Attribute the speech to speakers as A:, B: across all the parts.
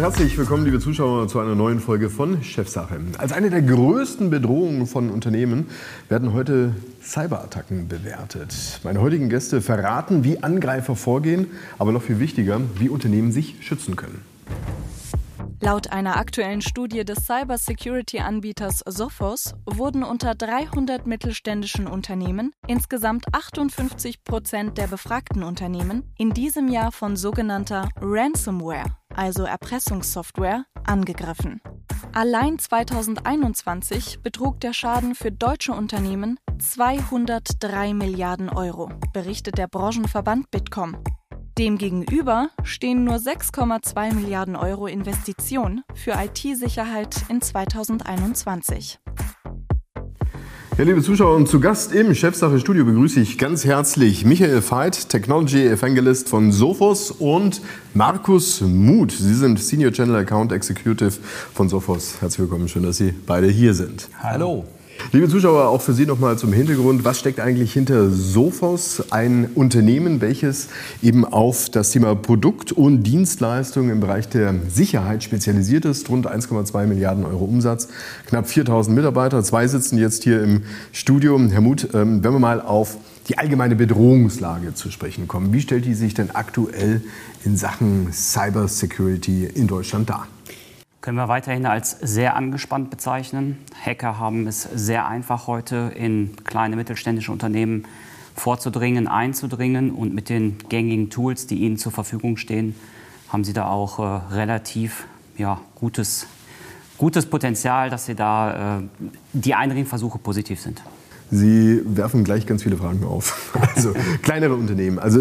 A: herzlich willkommen, liebe Zuschauer, zu einer neuen Folge von Chefsache. Als eine der größten Bedrohungen von Unternehmen werden heute Cyberattacken bewertet. Meine heutigen Gäste verraten, wie Angreifer vorgehen, aber noch viel wichtiger, wie Unternehmen sich schützen können.
B: Laut einer aktuellen Studie des Cybersecurity-Anbieters Sophos wurden unter 300 mittelständischen Unternehmen insgesamt 58 Prozent der befragten Unternehmen in diesem Jahr von sogenannter Ransomware, also Erpressungssoftware, angegriffen. Allein 2021 betrug der Schaden für deutsche Unternehmen 203 Milliarden Euro, berichtet der Branchenverband Bitkom. Demgegenüber stehen nur 6,2 Milliarden Euro Investitionen für IT-Sicherheit in 2021.
A: Ja, liebe Zuschauer, und zu Gast im Chefsache Studio begrüße ich ganz herzlich Michael Veit, Technology Evangelist von Sophos und Markus Muth. Sie sind Senior Channel Account Executive von Sophos. Herzlich willkommen, schön, dass Sie beide hier sind.
C: Hallo.
A: Liebe Zuschauer, auch für Sie nochmal zum Hintergrund. Was steckt eigentlich hinter Sophos, ein Unternehmen, welches eben auf das Thema Produkt und Dienstleistungen im Bereich der Sicherheit spezialisiert ist? Rund 1,2 Milliarden Euro Umsatz, knapp 4000 Mitarbeiter. Zwei sitzen jetzt hier im Studio. Herr Muth, ähm, wenn wir mal auf die allgemeine Bedrohungslage zu sprechen kommen, wie stellt die sich denn aktuell in Sachen Cyber Security in Deutschland dar?
C: Können wir weiterhin als sehr angespannt bezeichnen. Hacker haben es sehr einfach heute in kleine mittelständische Unternehmen vorzudringen, einzudringen und mit den gängigen Tools, die ihnen zur Verfügung stehen, haben sie da auch äh, relativ ja, gutes, gutes Potenzial, dass sie da äh, die Eindringversuche positiv sind.
A: Sie werfen gleich ganz viele Fragen auf. Also kleinere Unternehmen. Also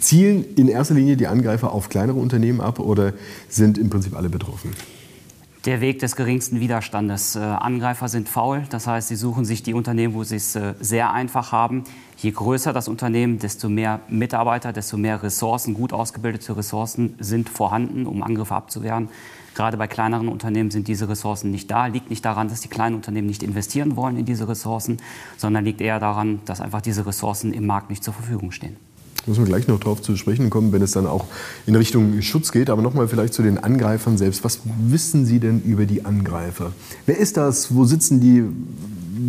A: zielen in erster Linie die Angreifer auf kleinere Unternehmen ab oder sind im Prinzip alle betroffen?
C: Der Weg des geringsten Widerstandes. Äh, Angreifer sind faul, das heißt, sie suchen sich die Unternehmen, wo sie es äh, sehr einfach haben. Je größer das Unternehmen, desto mehr Mitarbeiter, desto mehr Ressourcen, gut ausgebildete Ressourcen sind vorhanden, um Angriffe abzuwehren. Gerade bei kleineren Unternehmen sind diese Ressourcen nicht da. Liegt nicht daran, dass die kleinen Unternehmen nicht investieren wollen in diese Ressourcen, sondern liegt eher daran, dass einfach diese Ressourcen im Markt nicht zur Verfügung stehen.
A: Muss man gleich noch darauf zu sprechen kommen, wenn es dann auch in Richtung Schutz geht. Aber nochmal vielleicht zu den Angreifern selbst. Was wissen Sie denn über die Angreifer? Wer ist das? Wo sitzen die?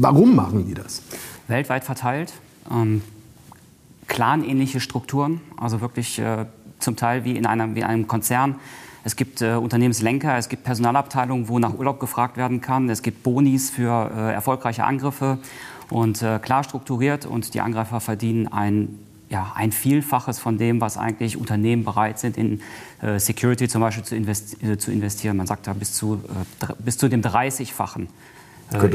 A: Warum machen die das?
C: Weltweit verteilt. Ähm, clanähnliche Strukturen, also wirklich äh, zum Teil wie in einem, wie einem Konzern. Es gibt äh, Unternehmenslenker, es gibt Personalabteilungen, wo nach Urlaub gefragt werden kann. Es gibt Bonis für äh, erfolgreiche Angriffe und äh, klar strukturiert. Und die Angreifer verdienen ein, ja, ein Vielfaches von dem, was eigentlich Unternehmen bereit sind, in äh, Security zum Beispiel zu, investi äh, zu, investieren. Man sagt da bis zu, äh, bis zu dem 30-fachen.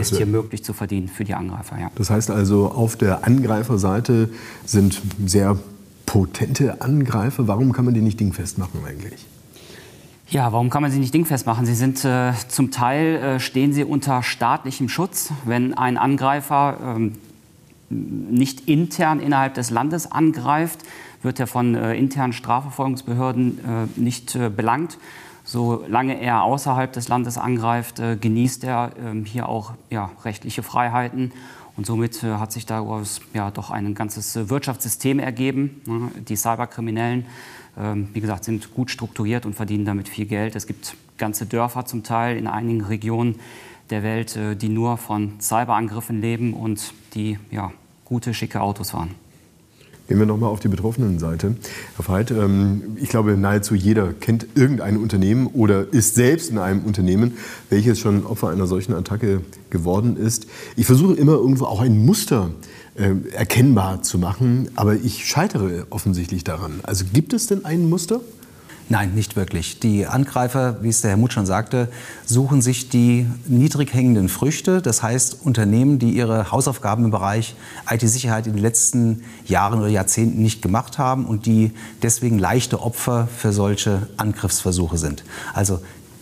C: ist hier möglich zu verdienen für die Angreifer. Ja.
A: Das heißt also, auf der Angreiferseite sind sehr potente Angreifer. Warum kann man die nicht dingfest machen eigentlich?
C: Ja, warum kann man sie nicht dingfest machen? Sie sind äh, zum Teil äh, stehen sie unter staatlichem Schutz. Wenn ein Angreifer ähm, nicht intern innerhalb des Landes angreift, wird er von äh, internen Strafverfolgungsbehörden äh, nicht äh, belangt. Solange er außerhalb des Landes angreift, äh, genießt er ähm, hier auch ja, rechtliche Freiheiten. Und somit hat sich daraus ja doch ein ganzes Wirtschaftssystem ergeben. Die Cyberkriminellen wie gesagt, sind gut strukturiert und verdienen damit viel Geld. Es gibt ganze Dörfer zum Teil in einigen Regionen der Welt, äh, die nur von Cyberangriffen leben und die ja, gute, schicke Autos fahren.
A: Gehen wir nochmal auf die betroffenen Seite. Herr Veit, ähm, ich glaube, nahezu jeder kennt irgendein Unternehmen oder ist selbst in einem Unternehmen, welches schon Opfer einer solchen Attacke geworden ist. Ich versuche immer irgendwo auch ein Muster äh, erkennbar zu machen, aber ich scheitere offensichtlich daran. Also gibt es denn ein Muster?
D: Nein, nicht wirklich. Die Angreifer, wie es der Herr Muth schon sagte, suchen sich die niedrig hängenden Früchte. Das heißt, Unternehmen, die ihre Hausaufgaben im Bereich IT-Sicherheit in den letzten Jahren oder Jahrzehnten nicht gemacht haben und die deswegen leichte Opfer für solche Angriffsversuche sind. Also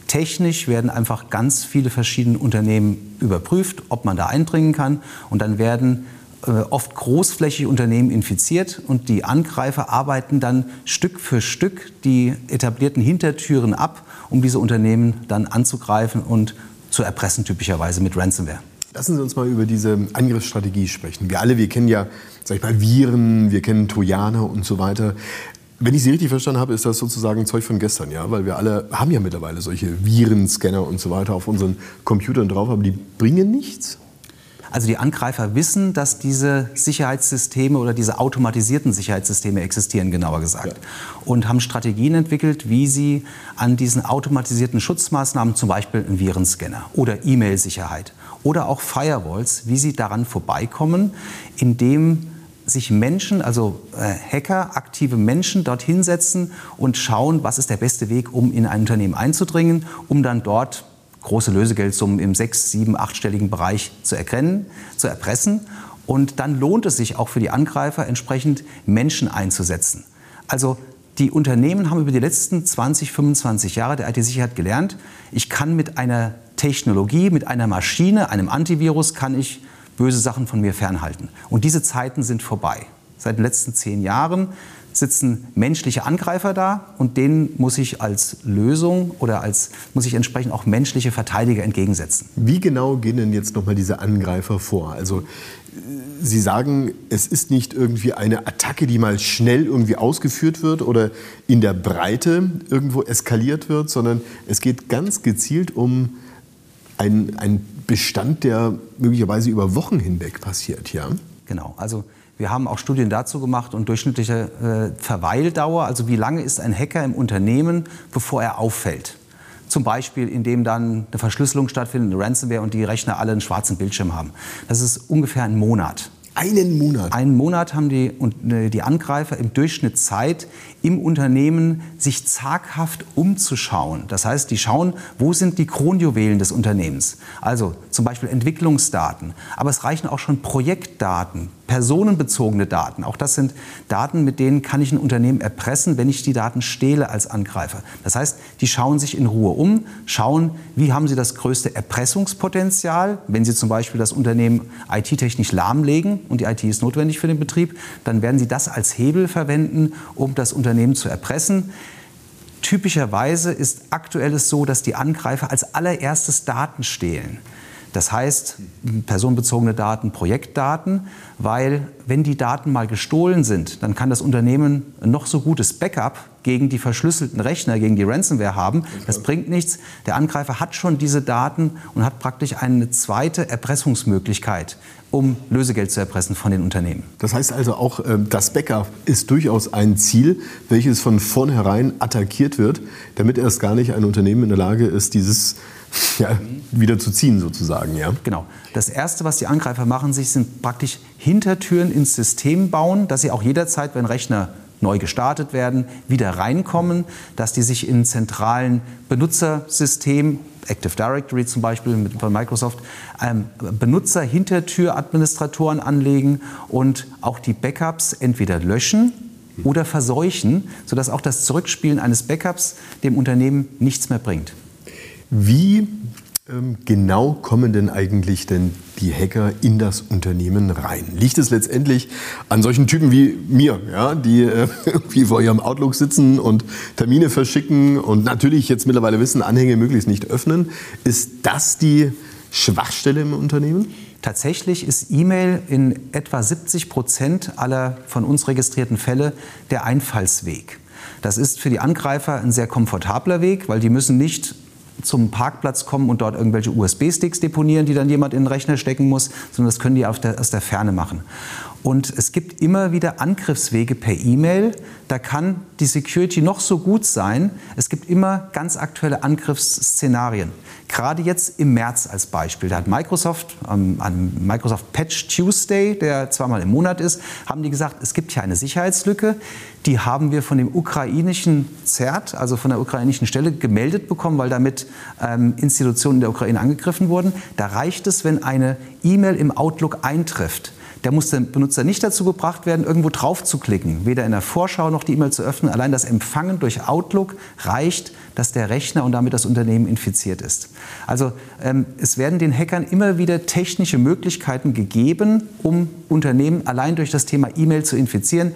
D: technisch werden einfach ganz viele verschiedene Unternehmen überprüft, ob man da eindringen kann. Und dann werden äh, oft großflächige Unternehmen infiziert und die Angreifer arbeiten dann Stück für Stück die etablierten Hintertüren ab, um diese Unternehmen dann anzugreifen und zu erpressen, typischerweise mit Ransomware.
A: Lassen Sie uns mal über diese Angriffsstrategie sprechen. Wir alle, wir kennen ja, sag ich mal, Viren, wir kennen Trojaner und so weiter. Wenn ich Sie richtig verstanden habe, ist das sozusagen Zeug von gestern, ja? Weil wir alle haben ja mittlerweile solche Virenscanner und so weiter auf unseren Computern drauf, aber die bringen nichts?
D: Also die Angreifer wissen, dass diese Sicherheitssysteme oder diese automatisierten Sicherheitssysteme existieren, genauer gesagt. Ja. Und haben Strategien entwickelt, wie sie an diesen automatisierten Schutzmaßnahmen, zum Beispiel einen Virenscanner oder E-Mail-Sicherheit oder auch Firewalls, wie sie daran vorbeikommen, indem sich Menschen, also äh, Hacker, aktive Menschen dort hinsetzen und schauen, was ist der beste Weg, um in ein Unternehmen einzudringen, um dann dort große Lösegeldsummen im sechs-, sieben-, achtstelligen Bereich zu erkennen, zu erpressen. Und dann lohnt es sich auch für die Angreifer, entsprechend Menschen einzusetzen. Also die Unternehmen haben über die letzten 20, 25 Jahre der IT-Sicherheit gelernt, ich kann mit einer Technologie, mit einer Maschine, einem Antivirus, kann ich böse Sachen von mir fernhalten. Und diese Zeiten sind vorbei. Seit den letzten zehn Jahren sitzen menschliche Angreifer da und denen muss ich als Lösung oder als muss ich entsprechend auch menschliche Verteidiger entgegensetzen.
A: Wie genau gehen denn jetzt nochmal diese Angreifer vor? Also Sie sagen, es ist nicht irgendwie eine Attacke, die mal schnell irgendwie ausgeführt wird oder in der Breite irgendwo eskaliert wird, sondern es geht ganz gezielt um einen Bestand, der möglicherweise über Wochen hinweg passiert, ja?
D: Genau. Also wir haben auch Studien dazu gemacht und durchschnittliche äh, Verweildauer, also wie lange ist ein Hacker im Unternehmen, bevor er auffällt. Zum Beispiel, indem dann eine Verschlüsselung stattfindet, eine Ransomware und die Rechner alle einen schwarzen Bildschirm haben. Das ist ungefähr ein Monat.
A: Einen Monat?
D: Einen Monat haben die, äh, die Angreifer im Durchschnitt Zeit, im Unternehmen sich zaghaft umzuschauen. Das heißt, die schauen, wo sind die Kronjuwelen des Unternehmens. Also zum Beispiel Entwicklungsdaten. Aber es reichen auch schon Projektdaten, personenbezogene Daten. Auch das sind Daten, mit denen kann ich ein Unternehmen erpressen, wenn ich die Daten stehle als Angreifer. Das heißt, die schauen sich in Ruhe um, schauen, wie haben sie das größte Erpressungspotenzial. Wenn sie zum Beispiel das Unternehmen IT-technisch lahmlegen und die IT ist notwendig für den Betrieb, dann werden sie das als Hebel verwenden, um das Unternehmen zu erpressen. Typischerweise ist aktuell so, dass die Angreifer als allererstes Daten stehlen. Das heißt, personenbezogene Daten, Projektdaten, weil wenn die Daten mal gestohlen sind, dann kann das Unternehmen ein noch so gutes Backup gegen die verschlüsselten Rechner, gegen die Ransomware haben. Das bringt nichts. Der Angreifer hat schon diese Daten und hat praktisch eine zweite Erpressungsmöglichkeit, um Lösegeld zu erpressen von den Unternehmen.
A: Das heißt also auch, ähm, das Backup ist durchaus ein Ziel, welches von vornherein attackiert wird, damit erst gar nicht ein Unternehmen in der Lage ist, dieses ja, wieder zu ziehen sozusagen. Ja?
D: Genau. Das Erste, was die Angreifer machen, sich sind praktisch Hintertüren ins System bauen, dass sie auch jederzeit, wenn Rechner neu gestartet werden, wieder reinkommen, dass die sich in zentralen Benutzersystemen Active Directory zum Beispiel von Microsoft, ähm, Benutzer-Hintertür-Administratoren anlegen und auch die Backups entweder löschen oder verseuchen, sodass auch das Zurückspielen eines Backups dem Unternehmen nichts mehr bringt.
A: Wie ähm, genau kommen denn eigentlich denn die Hacker in das Unternehmen rein? Liegt es letztendlich an solchen Typen wie mir, ja, die äh, irgendwie vor ihrem Outlook sitzen und Termine verschicken und natürlich jetzt mittlerweile wissen, Anhänge möglichst nicht öffnen? Ist das die Schwachstelle im Unternehmen?
D: Tatsächlich ist E-Mail in etwa 70 Prozent aller von uns registrierten Fälle der Einfallsweg. Das ist für die Angreifer ein sehr komfortabler Weg, weil die müssen nicht zum Parkplatz kommen und dort irgendwelche USB-Sticks deponieren, die dann jemand in den Rechner stecken muss, sondern das können die aus der Ferne machen. Und es gibt immer wieder Angriffswege per E-Mail. Da kann die Security noch so gut sein. Es gibt immer ganz aktuelle Angriffsszenarien. Gerade jetzt im März als Beispiel, da hat Microsoft ähm, an Microsoft Patch Tuesday, der zweimal im Monat ist, haben die gesagt, es gibt hier eine Sicherheitslücke. Die haben wir von dem ukrainischen CERT, also von der ukrainischen Stelle, gemeldet bekommen, weil damit ähm, Institutionen der Ukraine angegriffen wurden. Da reicht es, wenn eine E-Mail im Outlook eintrifft der muss der Benutzer nicht dazu gebracht werden, irgendwo drauf zu klicken, weder in der Vorschau noch die E-Mail zu öffnen. Allein das Empfangen durch Outlook reicht, dass der Rechner und damit das Unternehmen infiziert ist. Also ähm, es werden den Hackern immer wieder technische Möglichkeiten gegeben, um Unternehmen allein durch das Thema E-Mail zu infizieren.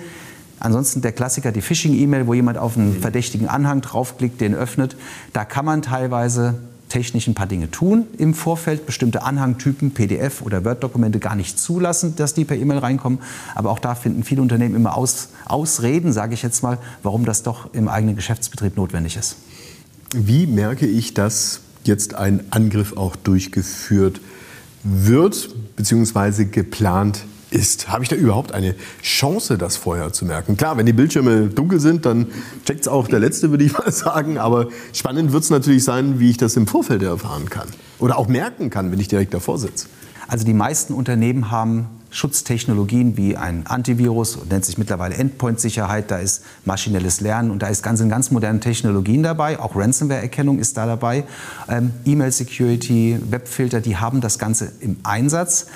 D: Ansonsten der Klassiker, die Phishing-E-Mail, wo jemand auf einen verdächtigen Anhang draufklickt, den öffnet. Da kann man teilweise technisch ein paar Dinge tun im Vorfeld, bestimmte Anhangtypen, PDF oder Word-Dokumente gar nicht zulassen, dass die per E-Mail reinkommen. Aber auch da finden viele Unternehmen immer Aus, Ausreden, sage ich jetzt mal, warum das doch im eigenen Geschäftsbetrieb notwendig ist.
A: Wie merke ich, dass jetzt ein Angriff auch durchgeführt wird, beziehungsweise geplant ist. Habe ich da überhaupt eine Chance, das vorher zu merken? Klar, wenn die Bildschirme dunkel sind, dann checkt es auch der Letzte, würde ich mal sagen. Aber spannend wird es natürlich sein, wie ich das im Vorfeld erfahren kann. Oder auch merken kann, wenn ich direkt davor sitze.
D: Also die meisten Unternehmen haben Schutztechnologien wie ein Antivirus, nennt sich mittlerweile Endpoint-Sicherheit, da ist maschinelles Lernen und da ist ganz, ganz moderne Technologien dabei, auch Ransomware-Erkennung ist da dabei, ähm, E-Mail-Security, Webfilter, die haben das Ganze im Einsatz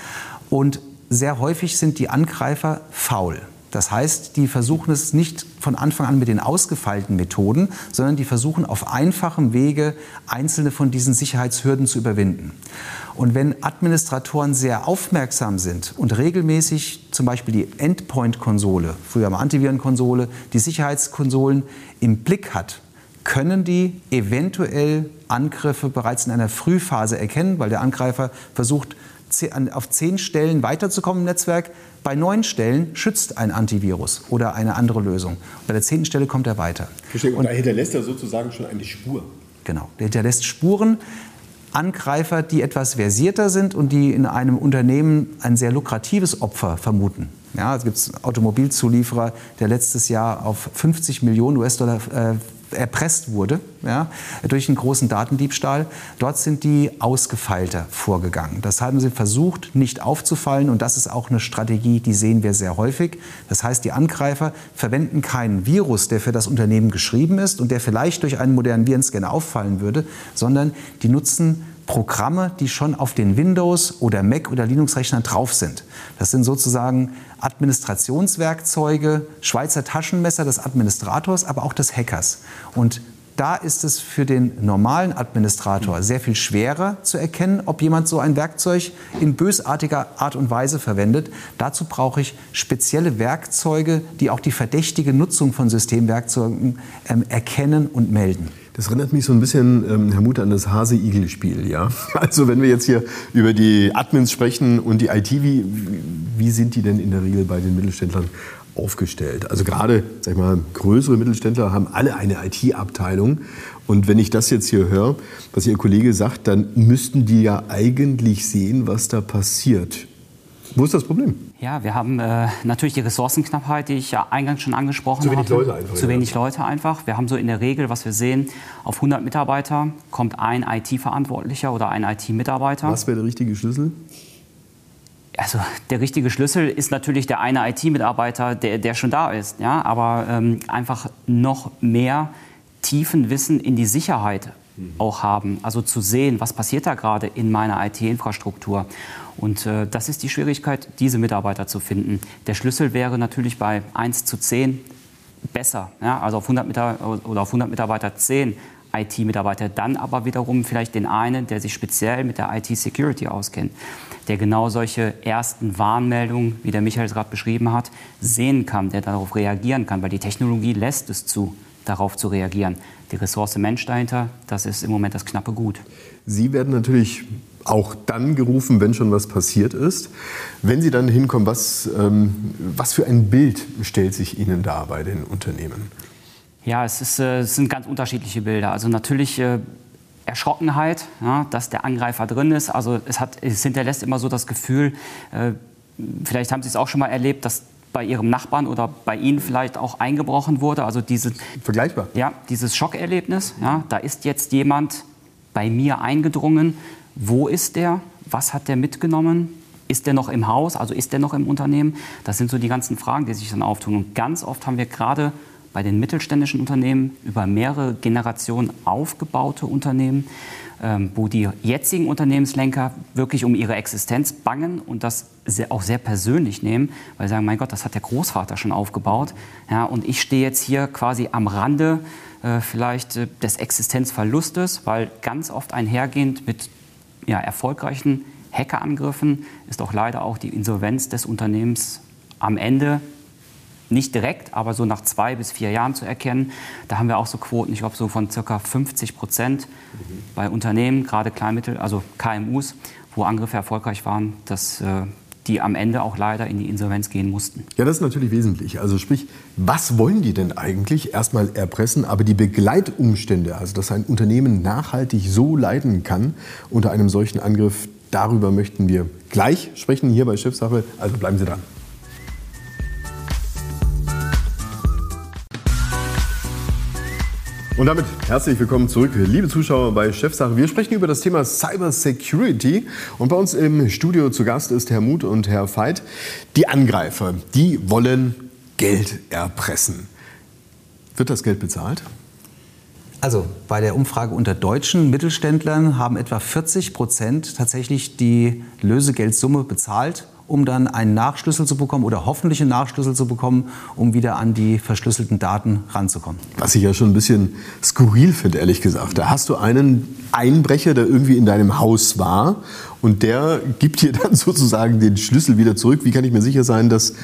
D: und sehr häufig sind die Angreifer faul. Das heißt, die versuchen es nicht von Anfang an mit den ausgefeilten Methoden, sondern die versuchen auf einfachem Wege einzelne von diesen Sicherheitshürden zu überwinden. Und wenn Administratoren sehr aufmerksam sind und regelmäßig zum Beispiel die Endpoint-Konsole, früher mal Antivirenkonsole, die Sicherheitskonsolen im Blick hat, können die eventuell Angriffe bereits in einer Frühphase erkennen, weil der Angreifer versucht, auf zehn Stellen weiterzukommen im Netzwerk. Bei neun Stellen schützt ein Antivirus oder eine andere Lösung. Bei der zehnten Stelle kommt er weiter.
A: Verstehe. Und, und da hinterlässt er sozusagen schon eine Spur.
D: Genau, der hinterlässt Spuren. Angreifer, die etwas versierter sind und die in einem Unternehmen ein sehr lukratives Opfer vermuten. Ja, es gibt Automobilzulieferer, der letztes Jahr auf 50 Millionen US-Dollar äh, erpresst wurde ja, durch einen großen Datendiebstahl. Dort sind die ausgefeilter vorgegangen. Das haben sie versucht, nicht aufzufallen. Und das ist auch eine Strategie, die sehen wir sehr häufig. Das heißt, die Angreifer verwenden keinen Virus, der für das Unternehmen geschrieben ist und der vielleicht durch einen modernen Virenscanner auffallen würde, sondern die nutzen Programme, die schon auf den Windows- oder Mac- oder Linux-Rechnern drauf sind. Das sind sozusagen Administrationswerkzeuge, Schweizer Taschenmesser des Administrators, aber auch des Hackers. Und da ist es für den normalen Administrator sehr viel schwerer zu erkennen, ob jemand so ein Werkzeug in bösartiger Art und Weise verwendet. Dazu brauche ich spezielle Werkzeuge, die auch die verdächtige Nutzung von Systemwerkzeugen ähm, erkennen und melden.
A: Das erinnert mich so ein bisschen, ähm, Herr Mutter, an das Hase-Igel-Spiel. Ja? Also wenn wir jetzt hier über die Admins sprechen und die IT, wie, wie sind die denn in der Regel bei den Mittelständlern aufgestellt? Also gerade, sag ich mal, größere Mittelständler haben alle eine IT-Abteilung. Und wenn ich das jetzt hier höre, was Ihr Kollege sagt, dann müssten die ja eigentlich sehen, was da passiert. Wo ist das Problem?
C: Ja, wir haben äh, natürlich die Ressourcenknappheit, die ich ja eingangs schon angesprochen habe. Zu wenig
A: hatte. Leute einfach.
C: Zu wenig Leute einfach. Wir haben so in der Regel, was wir sehen, auf 100 Mitarbeiter kommt ein IT-Verantwortlicher oder ein IT-Mitarbeiter.
A: Was wäre der richtige Schlüssel?
C: Also der richtige Schlüssel ist natürlich der eine IT-Mitarbeiter, der, der schon da ist. Ja? Aber ähm, einfach noch mehr tiefen Wissen in die Sicherheit. Auch haben. Also zu sehen, was passiert da gerade in meiner IT-Infrastruktur. Und äh, das ist die Schwierigkeit, diese Mitarbeiter zu finden. Der Schlüssel wäre natürlich bei 1 zu 10 besser. Ja? Also auf 100, Mitarbeiter, oder auf 100 Mitarbeiter 10 IT-Mitarbeiter, dann aber wiederum vielleicht den einen, der sich speziell mit der IT-Security auskennt, der genau solche ersten Warnmeldungen, wie der Michael es gerade beschrieben hat, sehen kann, der darauf reagieren kann, weil die Technologie lässt es zu, darauf zu reagieren. Die Ressource Mensch dahinter, das ist im Moment das knappe Gut.
A: Sie werden natürlich auch dann gerufen, wenn schon was passiert ist. Wenn Sie dann hinkommen, was, ähm, was für ein Bild stellt sich Ihnen da bei den Unternehmen?
C: Ja, es, ist, äh, es sind ganz unterschiedliche Bilder. Also natürlich äh, Erschrockenheit, ja, dass der Angreifer drin ist. Also es, hat, es hinterlässt immer so das Gefühl, äh, vielleicht haben Sie es auch schon mal erlebt, dass bei Ihrem Nachbarn oder bei Ihnen vielleicht auch eingebrochen wurde. Also diese,
A: Vergleichbar.
C: Ja, dieses Schockerlebnis. Ja, da ist jetzt jemand bei mir eingedrungen, wo ist der? Was hat der mitgenommen? Ist der noch im Haus? Also ist der noch im Unternehmen? Das sind so die ganzen Fragen, die sich dann auftun. Und ganz oft haben wir gerade bei den mittelständischen Unternehmen über mehrere Generationen aufgebaute Unternehmen, ähm, wo die jetzigen Unternehmenslenker wirklich um ihre Existenz bangen und das sehr, auch sehr persönlich nehmen, weil sie sagen, mein Gott, das hat der Großvater schon aufgebaut. Ja, und ich stehe jetzt hier quasi am Rande äh, vielleicht äh, des Existenzverlustes, weil ganz oft einhergehend mit ja, erfolgreichen Hackerangriffen ist auch leider auch die Insolvenz des Unternehmens am Ende nicht direkt, aber so nach zwei bis vier Jahren zu erkennen. Da haben wir auch so Quoten, ich glaube so von circa 50 Prozent bei Unternehmen, gerade Kleinmittel, also KMUs, wo Angriffe erfolgreich waren, dass äh, die am Ende auch leider in die Insolvenz gehen mussten.
A: Ja, das ist natürlich wesentlich. Also sprich, was wollen die denn eigentlich? Erstmal erpressen, aber die Begleitumstände, also dass ein Unternehmen nachhaltig so leiden kann unter einem solchen Angriff, darüber möchten wir gleich sprechen hier bei Chefsache. Also bleiben Sie dran. Und damit herzlich willkommen zurück, liebe Zuschauer bei Chefsache. Wir sprechen über das Thema Cyber Security und bei uns im Studio zu Gast ist Herr Muth und Herr Veit. Die Angreifer, die wollen Geld erpressen. Wird das Geld bezahlt?
D: Also bei der Umfrage unter deutschen Mittelständlern haben etwa 40 Prozent tatsächlich die Lösegeldsumme bezahlt um dann einen Nachschlüssel zu bekommen oder hoffentlich einen Nachschlüssel zu bekommen, um wieder an die verschlüsselten Daten ranzukommen.
A: Was ich ja schon ein bisschen skurril finde, ehrlich gesagt. Da hast du einen Einbrecher, der irgendwie in deinem Haus war und der gibt dir dann sozusagen den Schlüssel wieder zurück. Wie kann ich mir sicher sein, dass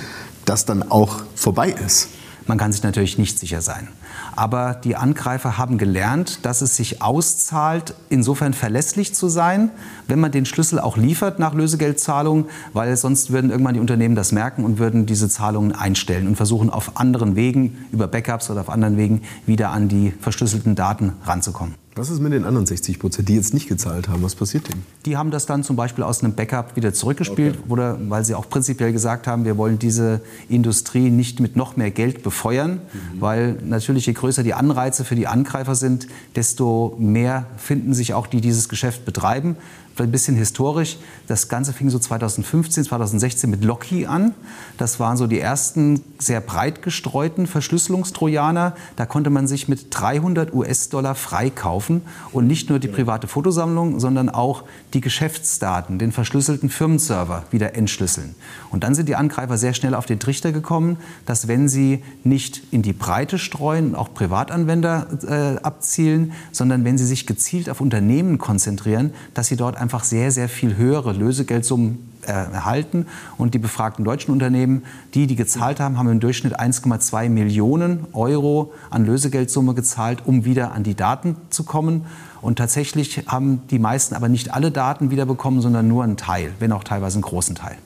A: das dann auch vorbei ist?
D: Man kann sich natürlich nicht sicher sein. Aber die Angreifer haben gelernt, dass es sich auszahlt, insofern verlässlich zu sein, wenn man den Schlüssel auch liefert nach Lösegeldzahlung, weil sonst würden irgendwann die Unternehmen das merken und würden diese Zahlungen einstellen und versuchen auf anderen Wegen, über Backups oder auf anderen Wegen, wieder an die verschlüsselten Daten ranzukommen.
A: Was ist mit den anderen 60 Prozent, die jetzt nicht gezahlt haben? Was passiert denn?
D: Die haben das dann zum Beispiel aus einem Backup wieder zurückgespielt, okay. oder weil sie auch prinzipiell gesagt haben, wir wollen diese Industrie nicht mit noch mehr Geld befeuern, mhm. weil natürlich je größer die Anreize für die Angreifer sind, desto mehr finden sich auch die, die dieses Geschäft betreiben vielleicht ein bisschen historisch. Das Ganze fing so 2015, 2016 mit Locky an. Das waren so die ersten sehr breit gestreuten Verschlüsselungstrojaner. Da konnte man sich mit 300 US-Dollar freikaufen und nicht nur die private Fotosammlung, sondern auch die Geschäftsdaten, den verschlüsselten Firmenserver wieder entschlüsseln. Und dann sind die Angreifer sehr schnell auf den Trichter gekommen, dass wenn sie nicht in die Breite streuen, auch Privatanwender äh, abzielen, sondern wenn sie sich gezielt auf Unternehmen konzentrieren, dass sie dort einfach sehr, sehr viel höhere Lösegeldsummen äh, erhalten. Und die befragten deutschen Unternehmen, die, die gezahlt haben, haben im Durchschnitt 1,2 Millionen Euro an Lösegeldsumme gezahlt, um wieder an die Daten zu kommen. Und tatsächlich haben die meisten aber nicht alle Daten wiederbekommen, sondern nur einen Teil, wenn auch teilweise einen großen Teil.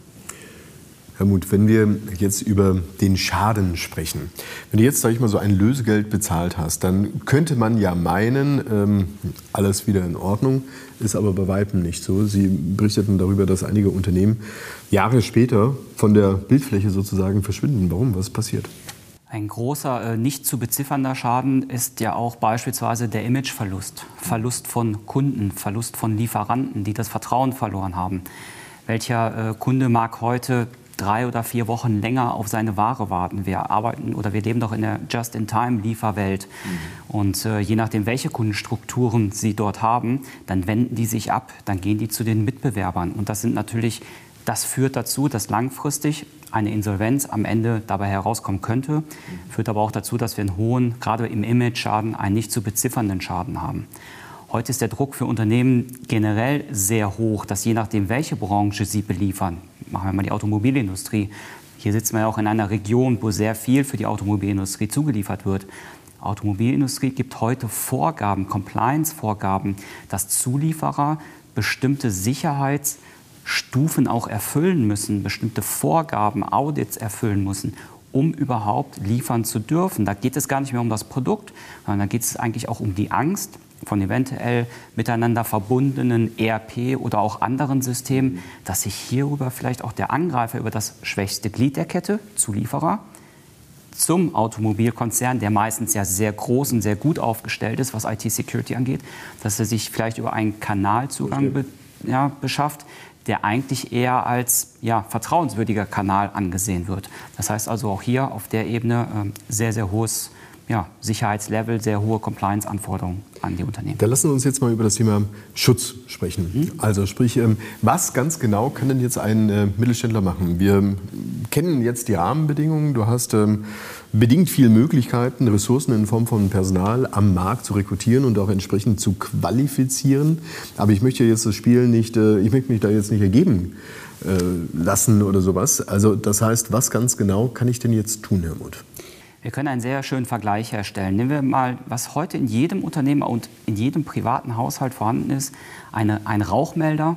A: Herr Muth, wenn wir jetzt über den Schaden sprechen, wenn du jetzt, sage ich mal, so ein Lösegeld bezahlt hast, dann könnte man ja meinen, ähm, alles wieder in Ordnung, ist aber bei Weitem nicht so. Sie berichteten darüber, dass einige Unternehmen Jahre später von der Bildfläche sozusagen verschwinden. Warum? Was passiert?
C: Ein großer, äh, nicht zu beziffernder Schaden ist ja auch beispielsweise der Imageverlust. Verlust von Kunden, Verlust von Lieferanten, die das Vertrauen verloren haben. Welcher äh, Kunde mag heute drei oder vier Wochen länger auf seine Ware warten. Wir arbeiten oder wir leben doch in der Just-in-Time-Lieferwelt. Mhm. Und äh, je nachdem, welche Kundenstrukturen Sie dort haben, dann wenden die sich ab, dann gehen die zu den Mitbewerbern. Und das sind natürlich, das führt dazu, dass langfristig eine Insolvenz am Ende dabei herauskommen könnte, mhm. führt aber auch dazu, dass wir einen hohen, gerade im Image-Schaden, einen nicht zu beziffernden Schaden haben. Heute ist der Druck für Unternehmen generell sehr hoch, dass je nachdem, welche Branche sie beliefern, machen wir mal die Automobilindustrie, hier sitzen wir ja auch in einer Region, wo sehr viel für die Automobilindustrie zugeliefert wird. Automobilindustrie gibt heute Vorgaben, Compliance-Vorgaben, dass Zulieferer bestimmte Sicherheitsstufen auch erfüllen müssen, bestimmte Vorgaben, Audits erfüllen müssen, um überhaupt liefern zu dürfen. Da geht es gar nicht mehr um das Produkt, sondern da geht es eigentlich auch um die Angst, von eventuell miteinander verbundenen ERP oder auch anderen Systemen, dass sich hierüber vielleicht auch der Angreifer über das schwächste Glied der Kette, Zulieferer, zum Automobilkonzern, der meistens ja sehr groß und sehr gut aufgestellt ist, was IT-Security angeht, dass er sich vielleicht über einen Kanalzugang be ja, beschafft, der eigentlich eher als ja, vertrauenswürdiger Kanal angesehen wird. Das heißt also auch hier auf der Ebene äh, sehr, sehr hohes ja, Sicherheitslevel, sehr hohe Compliance-Anforderungen an die Unternehmen.
A: Da lassen wir uns jetzt mal über das Thema Schutz sprechen. Mhm. Also sprich, ähm, was ganz genau kann denn jetzt ein äh, Mittelständler machen? Wir ähm, kennen jetzt die Rahmenbedingungen. Du hast ähm, bedingt viele Möglichkeiten, Ressourcen in Form von Personal am Markt zu rekrutieren und auch entsprechend zu qualifizieren. Aber ich möchte jetzt das Spiel nicht, äh, ich möchte mich da jetzt nicht ergeben lassen oder sowas. Also das heißt, was ganz genau kann ich denn jetzt tun, Herr Muth?
C: Wir können einen sehr schönen Vergleich herstellen. Nehmen wir mal, was heute in jedem Unternehmen und in jedem privaten Haushalt vorhanden ist, eine, ein Rauchmelder,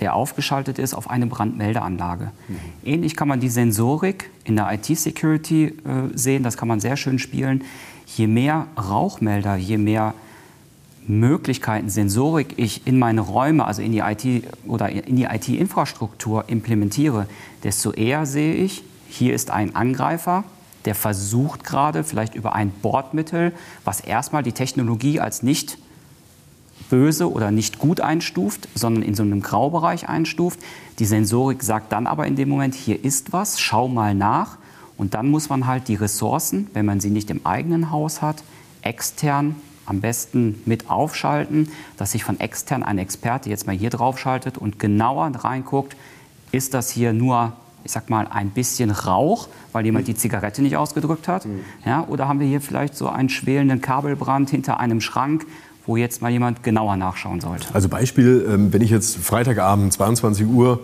C: der aufgeschaltet ist auf eine Brandmeldeanlage. Mhm. Ähnlich kann man die Sensorik in der IT-Security äh, sehen, das kann man sehr schön spielen. Je mehr Rauchmelder, je mehr Möglichkeiten, Sensorik ich in meine Räume, also in die IT oder in die IT-Infrastruktur implementiere, desto eher sehe ich, hier ist ein Angreifer, der versucht gerade vielleicht über ein Bordmittel, was erstmal die Technologie als nicht böse oder nicht gut einstuft, sondern in so einem Graubereich einstuft. Die Sensorik sagt dann aber in dem Moment, hier ist was, schau mal nach. Und dann muss man halt die Ressourcen, wenn man sie nicht im eigenen Haus hat, extern am besten mit aufschalten, dass sich von extern ein Experte jetzt mal hier drauf schaltet und genauer reinguckt, ist das hier nur ich sag mal, ein bisschen Rauch, weil jemand die Zigarette nicht ausgedrückt hat? Mhm. Ja, oder haben wir hier vielleicht so einen schwelenden Kabelbrand hinter einem Schrank, wo jetzt mal jemand genauer nachschauen sollte?
A: Also Beispiel, ähm, wenn ich jetzt Freitagabend 22 Uhr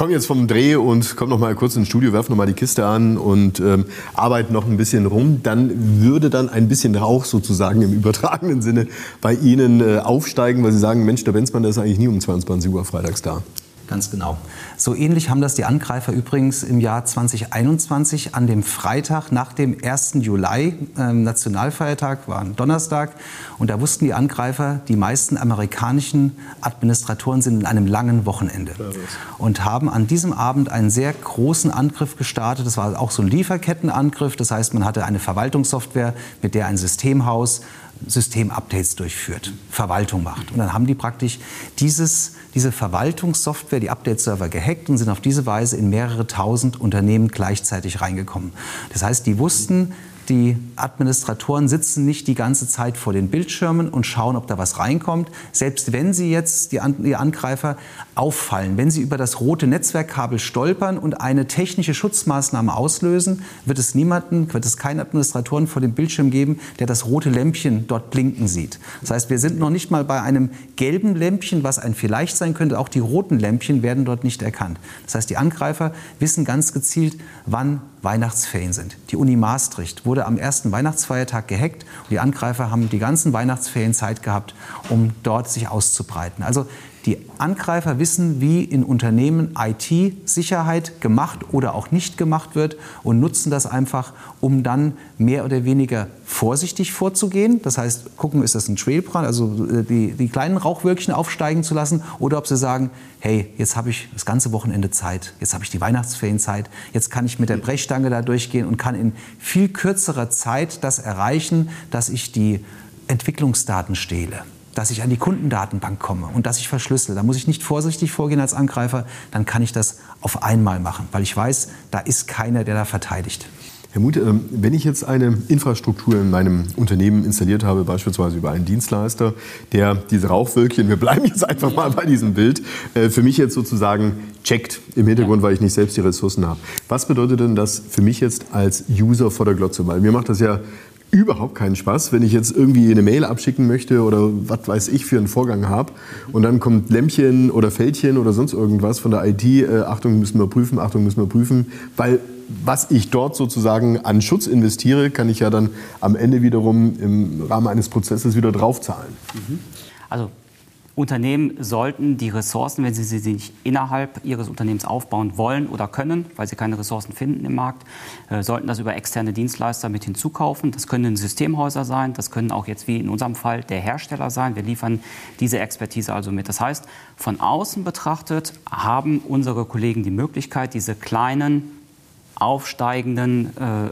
A: komme jetzt vom Dreh und komme noch mal kurz ins Studio, werfe noch mal die Kiste an und ähm, arbeite noch ein bisschen rum, dann würde dann ein bisschen Rauch sozusagen im übertragenen Sinne bei Ihnen äh, aufsteigen, weil Sie sagen, Mensch, der Benzmann, der ist eigentlich nie um 22 Uhr freitags da.
D: Ganz genau. So ähnlich haben das die Angreifer übrigens im Jahr 2021 an dem Freitag nach dem 1. Juli, äh, Nationalfeiertag, war ein Donnerstag. Und da wussten die Angreifer, die meisten amerikanischen Administratoren sind in einem langen Wochenende. Und haben an diesem Abend einen sehr großen Angriff gestartet. Das war auch so ein Lieferkettenangriff. Das heißt, man hatte eine Verwaltungssoftware, mit der ein Systemhaus Systemupdates durchführt, Verwaltung macht. Und dann haben die praktisch dieses, diese Verwaltungssoftware, die Update-Server gehackt und sind auf diese Weise in mehrere tausend Unternehmen gleichzeitig reingekommen. Das heißt, die wussten, die Administratoren sitzen nicht die ganze Zeit vor den Bildschirmen und schauen, ob da was reinkommt. Selbst wenn sie jetzt, die, An die Angreifer, auffallen, wenn sie über das rote Netzwerkkabel stolpern und eine technische Schutzmaßnahme auslösen, wird es niemanden, wird es keinen Administratoren vor dem Bildschirm geben, der das rote Lämpchen dort blinken sieht. Das heißt, wir sind noch nicht mal bei einem gelben Lämpchen, was ein vielleicht sein könnte. Auch die roten Lämpchen werden dort nicht erkannt. Das heißt, die Angreifer wissen ganz gezielt, wann Weihnachtsferien sind. Die Uni Maastricht wurde am ersten Weihnachtsfeiertag gehackt und die Angreifer haben die ganzen Weihnachtsferien Zeit gehabt, um dort sich auszubreiten. Also die Angreifer wissen, wie in Unternehmen IT-Sicherheit gemacht oder auch nicht gemacht wird und nutzen das einfach, um dann mehr oder weniger vorsichtig vorzugehen. Das heißt, gucken, ist das ein Schwelbrand, also äh, die, die kleinen Rauchwölkchen aufsteigen zu lassen, oder ob sie sagen, hey, jetzt habe ich das ganze Wochenende Zeit, jetzt habe ich die Weihnachtsferienzeit, jetzt kann ich mit der Brechstange da durchgehen und kann in viel kürzerer Zeit das erreichen, dass ich die Entwicklungsdaten stehle dass ich an die Kundendatenbank komme und dass ich verschlüssel. Da muss ich nicht vorsichtig vorgehen als Angreifer, dann kann ich das auf einmal machen, weil ich weiß, da ist keiner, der da verteidigt.
A: Herr Muth, ähm, wenn ich jetzt eine Infrastruktur in meinem Unternehmen installiert habe, beispielsweise über einen Dienstleister, der diese Rauchwölkchen, wir bleiben jetzt einfach mal bei diesem Bild, äh, für mich jetzt sozusagen checkt im Hintergrund, weil ich nicht selbst die Ressourcen habe. Was bedeutet denn das für mich jetzt als User vor der Glotze? Weil mir macht das ja überhaupt keinen Spaß, wenn ich jetzt irgendwie eine Mail abschicken möchte oder was weiß ich für einen Vorgang habe und dann kommt Lämpchen oder Fältchen oder sonst irgendwas von der IT, äh, Achtung müssen wir prüfen, Achtung müssen wir prüfen, weil was ich dort sozusagen an Schutz investiere, kann ich ja dann am Ende wiederum im Rahmen eines Prozesses wieder draufzahlen.
C: Also Unternehmen sollten die Ressourcen, wenn sie sie sich innerhalb ihres Unternehmens aufbauen wollen oder können, weil sie keine Ressourcen finden im Markt, äh, sollten das über externe Dienstleister mit hinzukaufen. Das können Systemhäuser sein, das können auch jetzt wie in unserem Fall der Hersteller sein. Wir liefern diese Expertise also mit. Das heißt, von außen betrachtet haben unsere Kollegen die Möglichkeit, diese kleinen aufsteigenden äh, äh,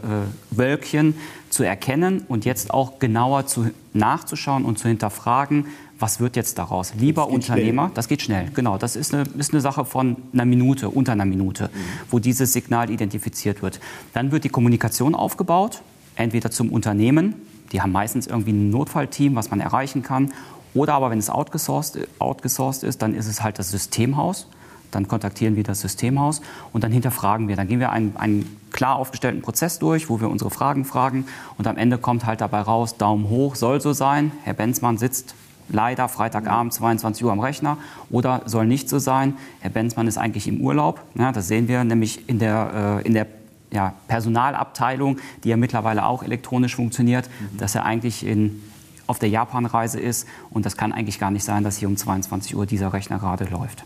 C: Wölkchen zu erkennen und jetzt auch genauer zu, nachzuschauen und zu hinterfragen, was wird jetzt daraus? Lieber das Unternehmer, schnell. das geht schnell, genau. Das ist eine, ist eine Sache von einer Minute, unter einer Minute, mhm. wo dieses Signal identifiziert wird. Dann wird die Kommunikation aufgebaut, entweder zum Unternehmen, die haben meistens irgendwie ein Notfallteam, was man erreichen kann, oder aber wenn es outgesourced, outgesourced ist, dann ist es halt das Systemhaus. Dann kontaktieren wir das Systemhaus und dann hinterfragen wir. Dann gehen wir einen, einen klar aufgestellten Prozess durch, wo wir unsere Fragen fragen und am Ende kommt halt dabei raus, Daumen hoch, soll so sein. Herr Benzmann sitzt leider Freitagabend 22 Uhr am Rechner oder soll nicht so sein. Herr Benzmann ist eigentlich im Urlaub. Ja, das sehen wir nämlich in der, äh, in der ja, Personalabteilung, die ja mittlerweile auch elektronisch funktioniert, mhm. dass er eigentlich in, auf der Japanreise ist. Und das kann eigentlich gar nicht sein, dass hier um 22 Uhr dieser Rechner gerade läuft.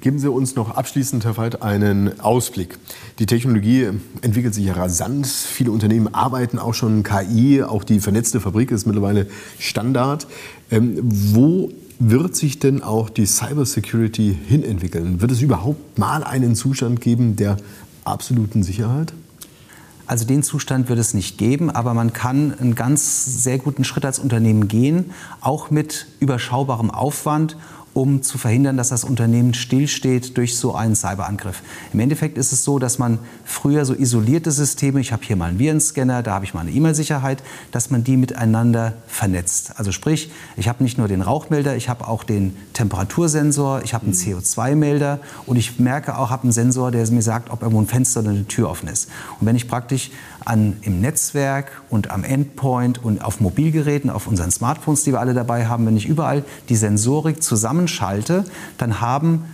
A: Geben Sie uns noch abschließend, Herr Veit, einen Ausblick. Die Technologie entwickelt sich ja rasant. Viele Unternehmen arbeiten auch schon KI. Auch die vernetzte Fabrik ist mittlerweile Standard. Ähm, wo wird sich denn auch die Cybersecurity hinentwickeln? Wird es überhaupt mal einen Zustand geben der absoluten Sicherheit?
D: Also den Zustand wird es nicht geben, aber man kann einen ganz sehr guten Schritt als Unternehmen gehen, auch mit überschaubarem Aufwand um zu verhindern, dass das Unternehmen stillsteht durch so einen Cyberangriff. Im Endeffekt ist es so, dass man früher so isolierte Systeme, ich habe hier mal einen Virenscanner, da habe ich mal eine E-Mail-Sicherheit, dass man die miteinander vernetzt. Also sprich, ich habe nicht nur den Rauchmelder, ich habe auch den Temperatursensor, ich habe einen mhm. CO2-Melder und ich merke auch, habe einen Sensor, der mir sagt, ob irgendwo ein Fenster oder eine Tür offen ist. Und wenn ich praktisch an, im Netzwerk und am Endpoint und auf Mobilgeräten, auf unseren Smartphones, die wir alle dabei haben, wenn ich überall die Sensorik zusammenschalte, dann haben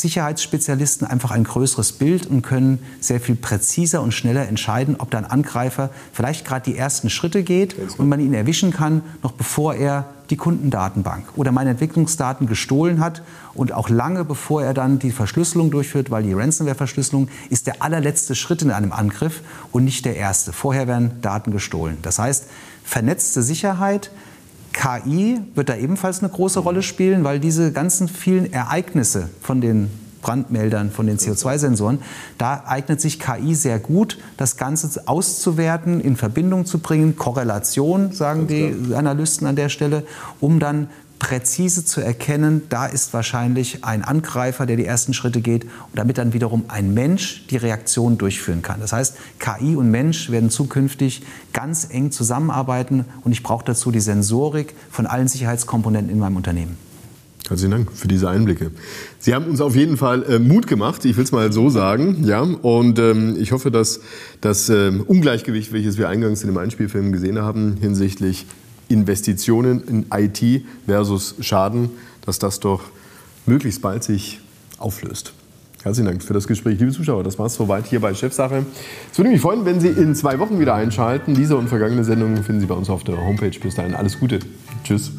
D: Sicherheitsspezialisten einfach ein größeres Bild und können sehr viel präziser und schneller entscheiden, ob da ein Angreifer vielleicht gerade die ersten Schritte geht und man ihn erwischen kann, noch bevor er die Kundendatenbank oder meine Entwicklungsdaten gestohlen hat und auch lange bevor er dann die Verschlüsselung durchführt, weil die Ransomware-Verschlüsselung ist der allerletzte Schritt in einem Angriff und nicht der erste. Vorher werden Daten gestohlen. Das heißt, vernetzte Sicherheit, KI wird da ebenfalls eine große Rolle spielen, weil diese ganzen vielen Ereignisse von den Brandmeldern, von den CO2-Sensoren, da eignet sich KI sehr gut, das Ganze auszuwerten, in Verbindung zu bringen, Korrelation, sagen die Analysten an der Stelle, um dann präzise zu erkennen, da ist wahrscheinlich ein Angreifer, der die ersten Schritte geht, und damit dann wiederum ein Mensch die Reaktion durchführen kann. Das heißt, KI und Mensch werden zukünftig ganz eng zusammenarbeiten und ich brauche dazu die Sensorik von allen Sicherheitskomponenten in meinem Unternehmen.
A: Herzlichen Dank für diese Einblicke. Sie haben uns auf jeden Fall äh, Mut gemacht, ich will es mal so sagen. Ja? Und ähm, ich hoffe, dass das ähm, Ungleichgewicht, welches wir eingangs in dem Einspielfilm gesehen haben, hinsichtlich Investitionen in IT versus Schaden, dass das doch möglichst bald sich auflöst. Herzlichen Dank für das Gespräch, liebe Zuschauer. Das war es soweit hier bei Chefsache. Es würde mich freuen, wenn Sie in zwei Wochen wieder einschalten. Diese und vergangene Sendungen finden Sie bei uns auf der Homepage. Bis dahin alles Gute. Tschüss.